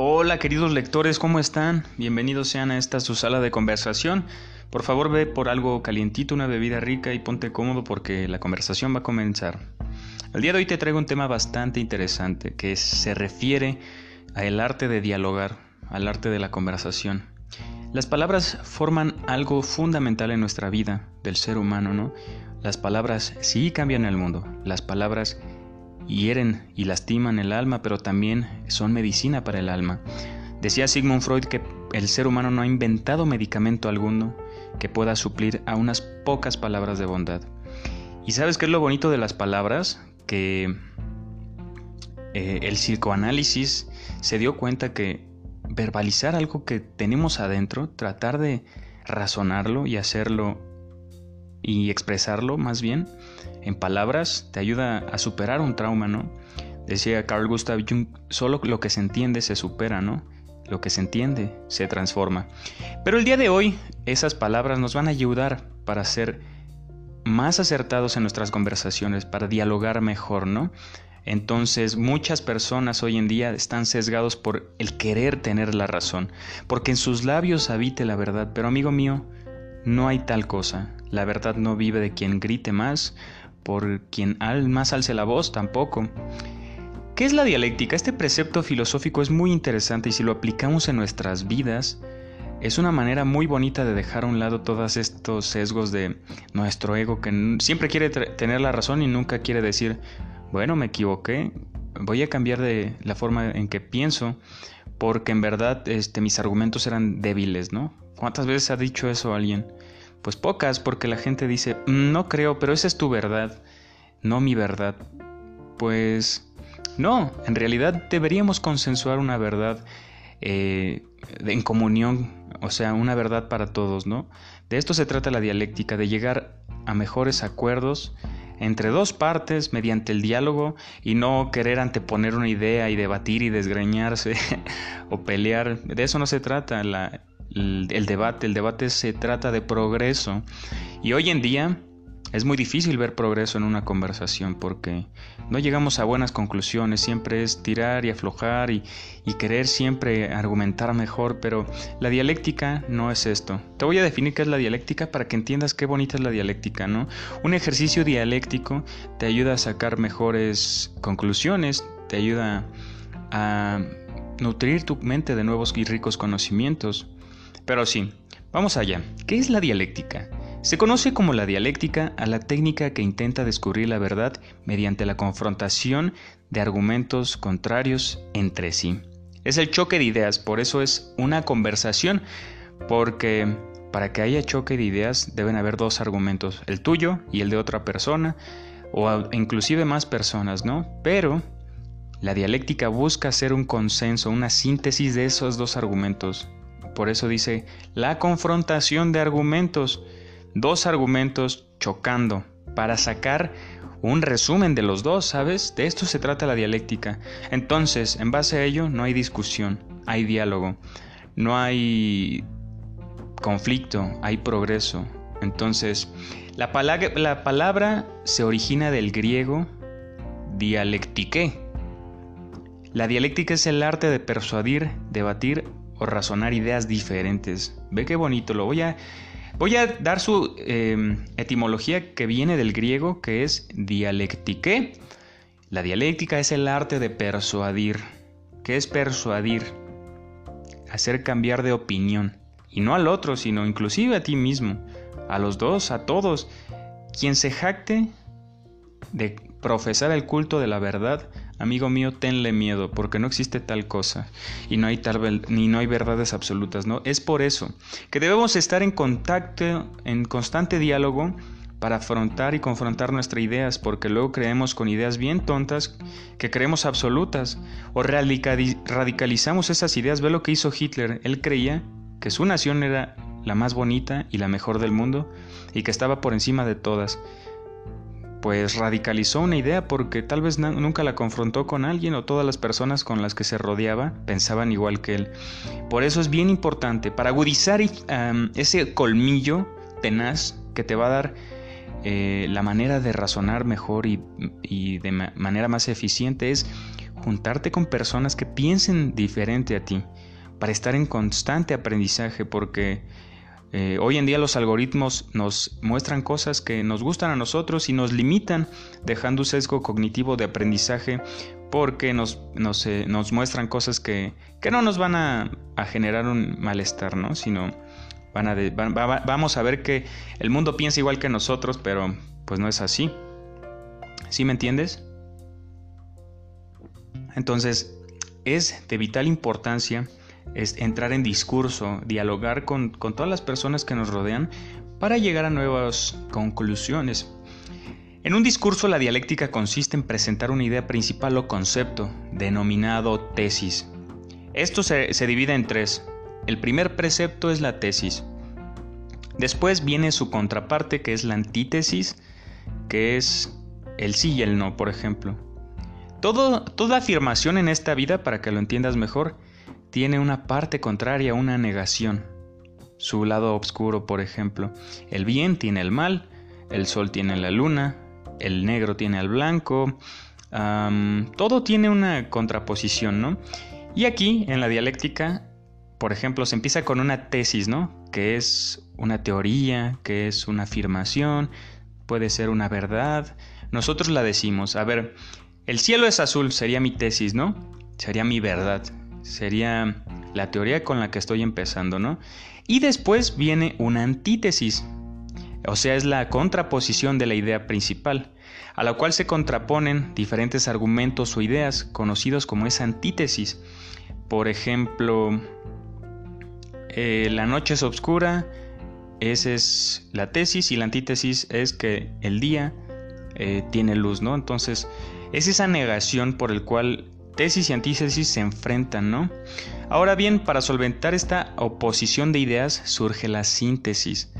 Hola queridos lectores, ¿cómo están? Bienvenidos sean a esta su sala de conversación. Por favor ve por algo calientito, una bebida rica y ponte cómodo porque la conversación va a comenzar. El día de hoy te traigo un tema bastante interesante que se refiere al arte de dialogar, al arte de la conversación. Las palabras forman algo fundamental en nuestra vida del ser humano, ¿no? Las palabras sí cambian el mundo, las palabras hieren y lastiman el alma, pero también son medicina para el alma. Decía Sigmund Freud que el ser humano no ha inventado medicamento alguno que pueda suplir a unas pocas palabras de bondad. ¿Y sabes qué es lo bonito de las palabras? Que eh, el psicoanálisis se dio cuenta que verbalizar algo que tenemos adentro, tratar de razonarlo y hacerlo y expresarlo más bien en palabras te ayuda a superar un trauma, ¿no? Decía Carl Gustav Jung, solo lo que se entiende se supera, ¿no? Lo que se entiende se transforma. Pero el día de hoy esas palabras nos van a ayudar para ser más acertados en nuestras conversaciones, para dialogar mejor, ¿no? Entonces muchas personas hoy en día están sesgados por el querer tener la razón, porque en sus labios habite la verdad, pero amigo mío, no hay tal cosa. La verdad no vive de quien grite más, por quien al más alce la voz tampoco. ¿Qué es la dialéctica? Este precepto filosófico es muy interesante y si lo aplicamos en nuestras vidas, es una manera muy bonita de dejar a un lado todos estos sesgos de nuestro ego que siempre quiere tener la razón y nunca quiere decir, bueno, me equivoqué, voy a cambiar de la forma en que pienso porque en verdad este, mis argumentos eran débiles, ¿no? ¿Cuántas veces ha dicho eso alguien? Pues pocas, porque la gente dice, no creo, pero esa es tu verdad, no mi verdad. Pues no, en realidad deberíamos consensuar una verdad eh, en comunión, o sea, una verdad para todos, ¿no? De esto se trata la dialéctica, de llegar a mejores acuerdos entre dos partes mediante el diálogo y no querer anteponer una idea y debatir y desgreñarse o pelear. De eso no se trata. La, el, debate. El debate se trata de progreso. Y hoy en día es muy difícil ver progreso en una conversación porque no llegamos a buenas conclusiones, siempre es tirar y aflojar y, querer siempre argumentar mejor, pero la dialéctica no es esto. Te voy a definir qué es la dialéctica para que entiendas qué bonita es la dialéctica, ¿no? Un ejercicio dialéctico te ayuda a sacar mejores conclusiones, te ayuda a nutrir tu mente de nuevos y ricos conocimientos. Pero sí, vamos allá. ¿Qué es la dialéctica? Se conoce como la dialéctica a la técnica que intenta descubrir la verdad mediante la confrontación de argumentos contrarios entre sí. Es el choque de ideas, por eso es una conversación, porque para que haya choque de ideas deben haber dos argumentos, el tuyo y el de otra persona, o inclusive más personas, ¿no? Pero la dialéctica busca hacer un consenso, una síntesis de esos dos argumentos, por eso dice la confrontación de argumentos, dos argumentos chocando para sacar un resumen de los dos, ¿sabes? De esto se trata la dialéctica. Entonces, en base a ello, no hay discusión, hay diálogo, no hay conflicto, hay progreso. Entonces, la palabra, la palabra se origina del griego dialectique. La dialéctica es el arte de persuadir, debatir o razonar ideas diferentes. Ve qué bonito, lo voy a... Voy a dar su em, etimología que viene del griego, que es dialectique. La dialéctica es el arte de persuadir. ¿Qué es persuadir? Hacer cambiar de opinión. Y no al otro, sino inclusive a ti mismo. A los dos, a todos. Quien se jacte de profesar el culto de la verdad Amigo mío, tenle miedo, porque no existe tal cosa y no hay tal ni no hay verdades absolutas, ¿no? Es por eso que debemos estar en contacto, en constante diálogo para afrontar y confrontar nuestras ideas, porque luego creemos con ideas bien tontas que creemos absolutas o radicalizamos esas ideas. Ve lo que hizo Hitler, él creía que su nación era la más bonita y la mejor del mundo y que estaba por encima de todas pues radicalizó una idea porque tal vez nunca la confrontó con alguien o todas las personas con las que se rodeaba pensaban igual que él. Por eso es bien importante, para agudizar ese colmillo tenaz que te va a dar eh, la manera de razonar mejor y, de manera más eficiente es juntarte con personas que piensen diferente a ti, para estar en constante aprendizaje, porque eh, hoy en día los algoritmos nos muestran cosas que nos gustan a nosotros y nos limitan, dejando un sesgo cognitivo de aprendizaje porque nos, nos, eh, muestran cosas que, no nos van a, generar un malestar, ¿no? sino van a vamos a ver que el mundo piensa igual que nosotros, pero pues no es así. ¿Sí me entiendes? Entonces, es de vital importancia es entrar en discurso, dialogar con, todas las personas que nos rodean para llegar a nuevas conclusiones. En un discurso la dialéctica consiste en presentar una idea principal o concepto, denominado tesis. Esto se, se divide en tres. El primer precepto es la tesis. Después viene su contraparte que es la antítesis, que es el sí y el no, por ejemplo. Todo, toda afirmación en esta vida, para que lo entiendas mejor, tiene una parte contraria, una negación. Su lado oscuro, por ejemplo. El bien tiene el mal, el sol tiene la luna, el negro tiene al blanco. todo tiene una contraposición, ¿no? Y aquí, en la dialéctica, por ejemplo, se empieza con una tesis, ¿no? Que es una teoría, que es una afirmación, puede ser una verdad. Nosotros la decimos, a ver, el cielo es azul, sería mi tesis, ¿no? Sería mi verdad sería la teoría con la que estoy empezando, ¿no? Y después viene una antítesis, o sea, es la contraposición de la idea principal, a la cual se contraponen diferentes argumentos o ideas conocidos como esa antítesis. Por ejemplo, eh, la noche es oscura, esa es la tesis y la antítesis es que el día eh, tiene luz, ¿no? Entonces, es esa negación por el cual tesis y antítesis se enfrentan, ¿no? Ahora bien, para solventar esta oposición de ideas surge la síntesis,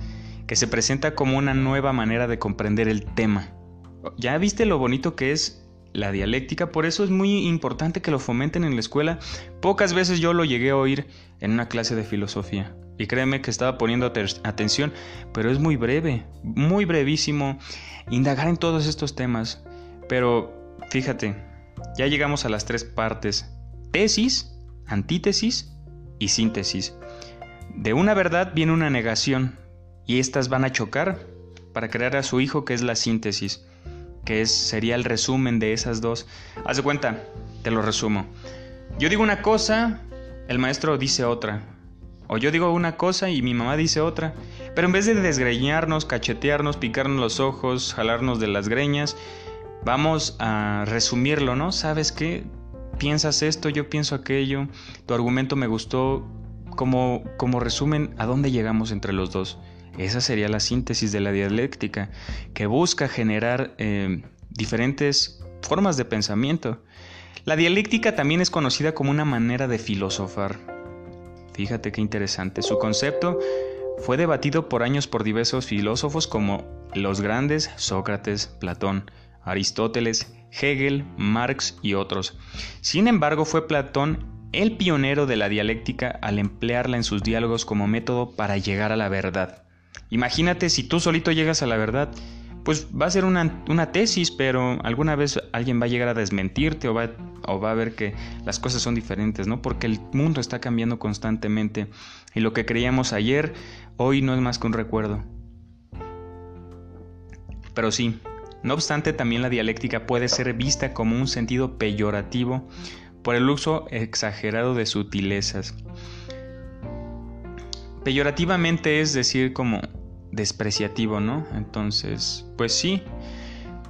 que se presenta como una nueva manera de comprender el tema. ¿Ya viste lo bonito que es la dialéctica? Por eso es muy importante que lo fomenten en la escuela. Pocas veces yo lo llegué a oír en una clase de filosofía. Y créeme que estaba poniendo atención, pero es muy breve, muy brevísimo indagar en todos estos temas. Pero fíjate, ya llegamos a las tres partes. Tesis, antítesis y síntesis. De una verdad viene una negación y estas van a chocar para crear a su hijo que es la síntesis, que es, sería el resumen de esas dos. Haz de cuenta, te lo resumo. Yo digo una cosa, el maestro dice otra. O yo digo una cosa y mi mamá dice otra. Pero en vez de desgreñarnos, cachetearnos, picarnos los ojos, jalarnos de las greñas, Vamos a resumirlo, ¿no? ¿Sabes qué? Piensas esto, yo pienso aquello, tu argumento me gustó. Como, como resumen, ¿a dónde llegamos entre los dos? Esa sería la síntesis de la dialéctica, que busca generar eh, diferentes formas de pensamiento. La dialéctica también es conocida como una manera de filosofar. Fíjate qué interesante. Su concepto fue debatido por años por diversos filósofos como los grandes Sócrates, Platón, Aristóteles, Hegel, Marx y otros. Sin embargo, fue Platón el pionero de la dialéctica al emplearla en sus diálogos como método para llegar a la verdad. Imagínate si tú solito llegas a la verdad, pues va a ser una, tesis, pero alguna vez alguien va a llegar a desmentirte o va, o va a ver que las cosas son diferentes, ¿no? Porque el mundo está cambiando constantemente y lo que creíamos ayer, hoy no es más que un recuerdo. Pero sí, no obstante, también la dialéctica puede ser vista como un sentido peyorativo por el uso exagerado de sutilezas. Peyorativamente es decir como despreciativo, ¿no? Entonces, pues sí.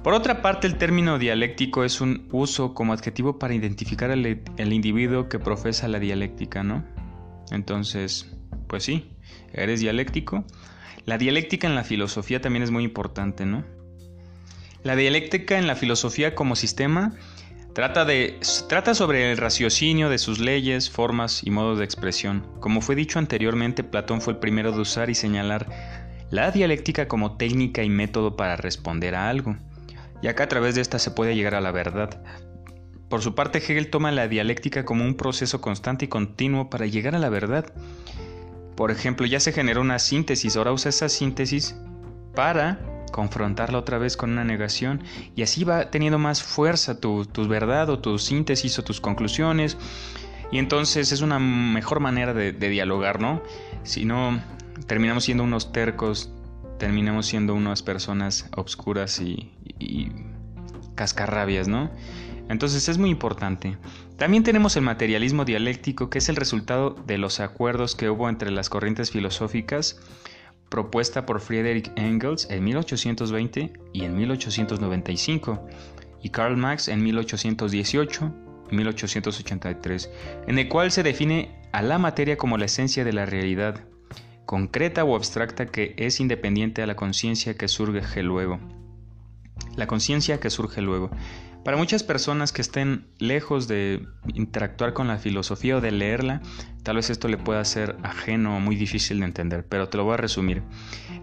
Por otra parte, el término dialéctico es un uso como adjetivo para identificar al individuo que profesa la dialéctica, ¿no? Entonces, pues sí, eres dialéctico. La dialéctica en la filosofía también es muy importante, ¿no? La dialéctica en la filosofía como sistema trata, de, trata sobre el raciocinio de sus leyes, formas y modos de expresión. Como fue dicho anteriormente, Platón fue el primero de usar y señalar la dialéctica como técnica y método para responder a algo. Y acá a través de esta se puede llegar a la verdad. Por su parte, Hegel toma la dialéctica como un proceso constante y continuo para llegar a la verdad. Por ejemplo, ya se generó una síntesis, ahora usa esa síntesis para confrontarla otra vez con una negación y así va teniendo más fuerza tu, verdad o tu síntesis o tus conclusiones y entonces es una mejor manera de, dialogar, ¿no? Si no, terminamos siendo unos tercos, terminamos siendo unas personas obscuras y, y cascarrabias, ¿no? Entonces es muy importante. También tenemos el materialismo dialéctico, que es el resultado de los acuerdos que hubo entre las corrientes filosóficas propuesta por Friedrich Engels en 1820 y en 1895, y Karl Marx en 1818 y 1883, en el cual se define a la materia como la esencia de la realidad, concreta o abstracta que es independiente a la conciencia que surge luego. La conciencia que surge luego. Para muchas personas que estén lejos de interactuar con la filosofía o de leerla, tal vez esto le pueda ser ajeno o muy difícil de entender, pero te lo voy a resumir.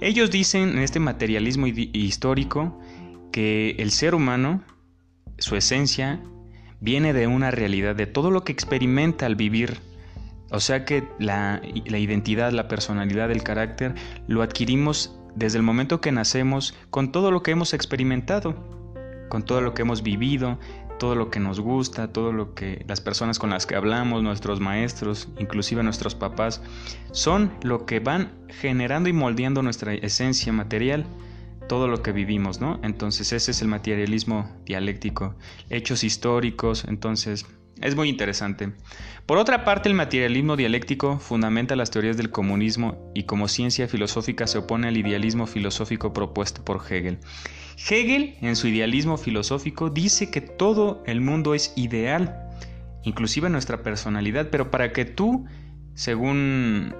Ellos dicen en este materialismo histórico que el ser humano, su esencia, viene de una realidad, de todo lo que experimenta al vivir. O sea que la, la identidad, la personalidad, el carácter, lo adquirimos desde el momento que nacemos con todo lo que hemos experimentado con todo lo que hemos vivido, todo lo que nos gusta, todo lo que las personas con las que hablamos, nuestros maestros, inclusive nuestros papás, son lo que van generando y moldeando nuestra esencia material, todo lo que vivimos, ¿no? Entonces ese es el materialismo dialéctico, hechos históricos, entonces es muy interesante. Por otra parte, el materialismo dialéctico fundamenta las teorías del comunismo y como ciencia filosófica se opone al idealismo filosófico propuesto por Hegel. Hegel, en su idealismo filosófico, dice que todo el mundo es ideal, inclusive nuestra personalidad, pero para que tú, según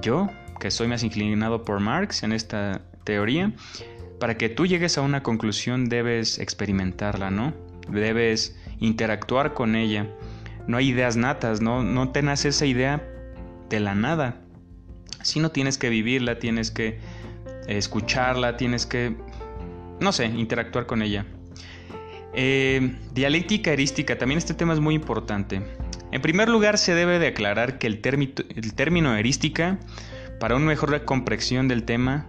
yo, que soy más inclinado por Marx en esta teoría, para que tú llegues a una conclusión debes experimentarla, ¿no? Debes interactuar con ella. No hay ideas natas, no, no te nace esa idea de la nada. Si no tienes que vivirla, tienes que escucharla, tienes que no sé, interactuar con ella. Eh, dialéctica erística, también este tema es muy importante. En primer lugar, se debe de aclarar que el, el término erística, para una mejor comprensión del tema,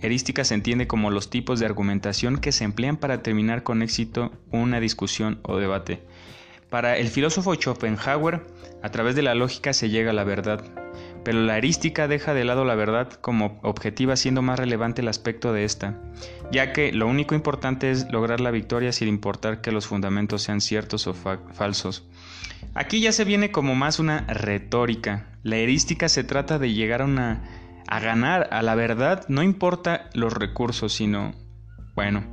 erística se entiende como los tipos de argumentación que se emplean para terminar con éxito una discusión o debate. Para el filósofo Schopenhauer, a través de la lógica se llega a la verdad, pero la erística deja de lado la verdad como objetiva siendo más relevante el aspecto de esta, ya que lo único importante es lograr la victoria sin importar que los fundamentos sean ciertos o falsos. Aquí ya se viene como más una retórica. La erística se trata de llegar a a ganar a la verdad, no importa los recursos, sino bueno,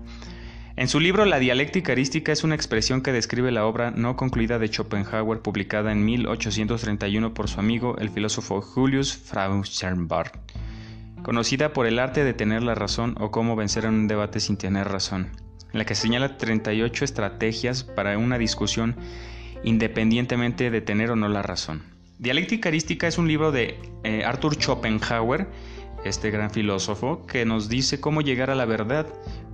en su libro La dialéctica erística es una expresión que describe la obra no concluida de Schopenhauer publicada en 1831 por su amigo el filósofo Julius Frauenbach, conocida por el arte de tener la razón o cómo vencer en un debate sin tener razón, en la que señala 38 estrategias para una discusión independientemente de tener o no la razón. Dialéctica erística es un libro de eh, Arthur Schopenhauer, este gran filósofo, que nos dice cómo llegar a la verdad,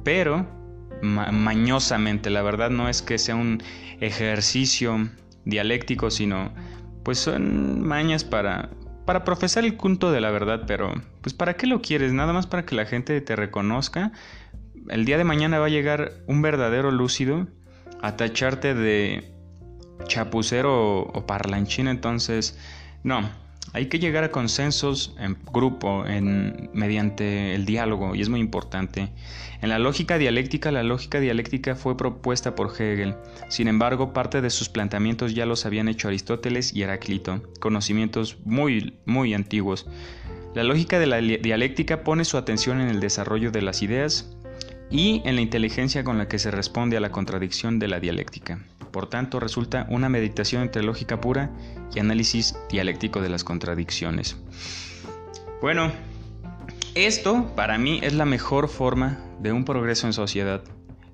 pero mañosamente. La verdad no es que sea un ejercicio dialéctico, sino pues son mañas para, para profesar el punto de la verdad, pero pues ¿para qué lo quieres? Nada más para que la gente te reconozca. El día de mañana va a llegar un verdadero lúcido a tacharte de chapucero o, parlanchín, entonces no, hay que llegar a consensos en grupo, en, mediante el diálogo, y es muy importante. En la lógica dialéctica, la lógica dialéctica fue propuesta por Hegel. Sin embargo, parte de sus planteamientos ya los habían hecho Aristóteles y Heráclito, conocimientos muy, muy antiguos. La lógica de la dialéctica pone su atención en el desarrollo de las ideas y en la inteligencia con la que se responde a la contradicción de la dialéctica. Por tanto, resulta una meditación entre lógica pura y análisis dialéctico de las contradicciones. Bueno, esto para mí es la mejor forma de un progreso en sociedad,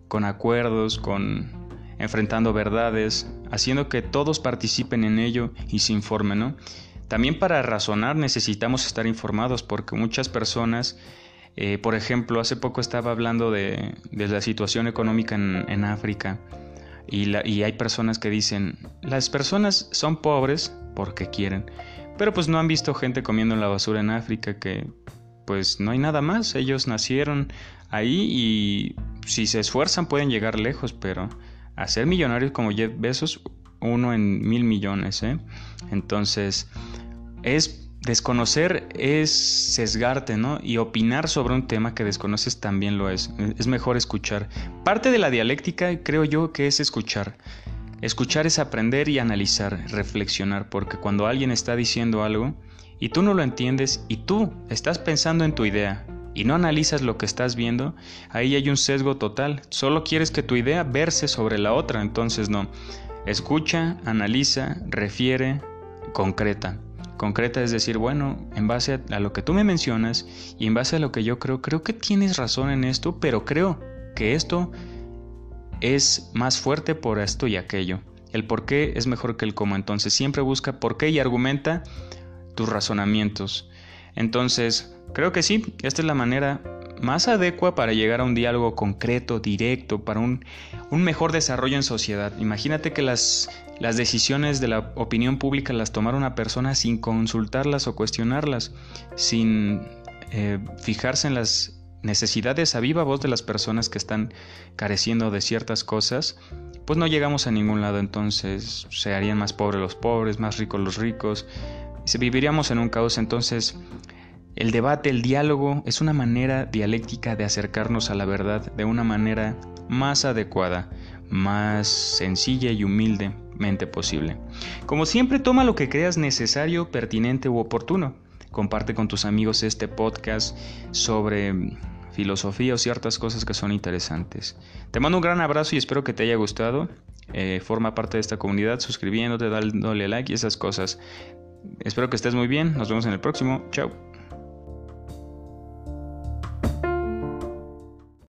con acuerdos, con enfrentando verdades, haciendo que todos participen en ello y se informen, ¿no? También para razonar necesitamos estar informados porque muchas personas, eh, por ejemplo, hace poco estaba hablando de, la situación económica en África y, hay personas que dicen, las personas son pobres porque quieren, pero pues no han visto gente comiendo en la basura en África que pues no hay nada más. Ellos nacieron ahí y si se esfuerzan pueden llegar lejos, pero a ser millonarios como Jeff Bezos, uno en mil millones. ¿eh? Entonces, es desconocer es sesgarte, ¿no? Y opinar sobre un tema que desconoces también lo es. Es mejor escuchar. Parte de la dialéctica creo yo que es escuchar. Escuchar es aprender y analizar, reflexionar, porque cuando alguien está diciendo algo y tú no lo entiendes y tú estás pensando en tu idea y no analizas lo que estás viendo, ahí hay un sesgo total. Solo quieres que tu idea verse sobre la otra, entonces no. Escucha, analiza, refiere, concreta. Concreta es decir, bueno, en base a lo que tú me mencionas y en base a lo que yo creo, creo que tienes razón en esto, pero creo que esto es más fuerte por esto y aquello. El por qué es mejor que el cómo. Entonces siempre busca por qué y argumenta tus razonamientos. Entonces, creo que sí, esta es la manera más adecua para llegar a un diálogo concreto, directo, para un, un mejor desarrollo en sociedad. Imagínate que las, las decisiones de la opinión pública las tomara una persona sin consultarlas o cuestionarlas, sin eh, fijarse en las necesidades a viva voz de las personas que están careciendo de ciertas cosas, pues no llegamos a ningún lado, entonces se harían más pobres los pobres, más ricos los ricos, y se viviríamos en un caos, entonces el debate, el diálogo es una manera dialéctica de acercarnos a la verdad de una manera más adecuada, más sencilla y humildemente posible. Como siempre, toma lo que creas necesario, pertinente u oportuno. Comparte con tus amigos este podcast sobre filosofía o ciertas cosas que son interesantes. Te mando un gran abrazo y espero que te haya gustado. Eh, forma parte de esta comunidad suscribiéndote, dándole like y esas cosas. Espero que estés muy bien. Nos vemos en el próximo. Chao.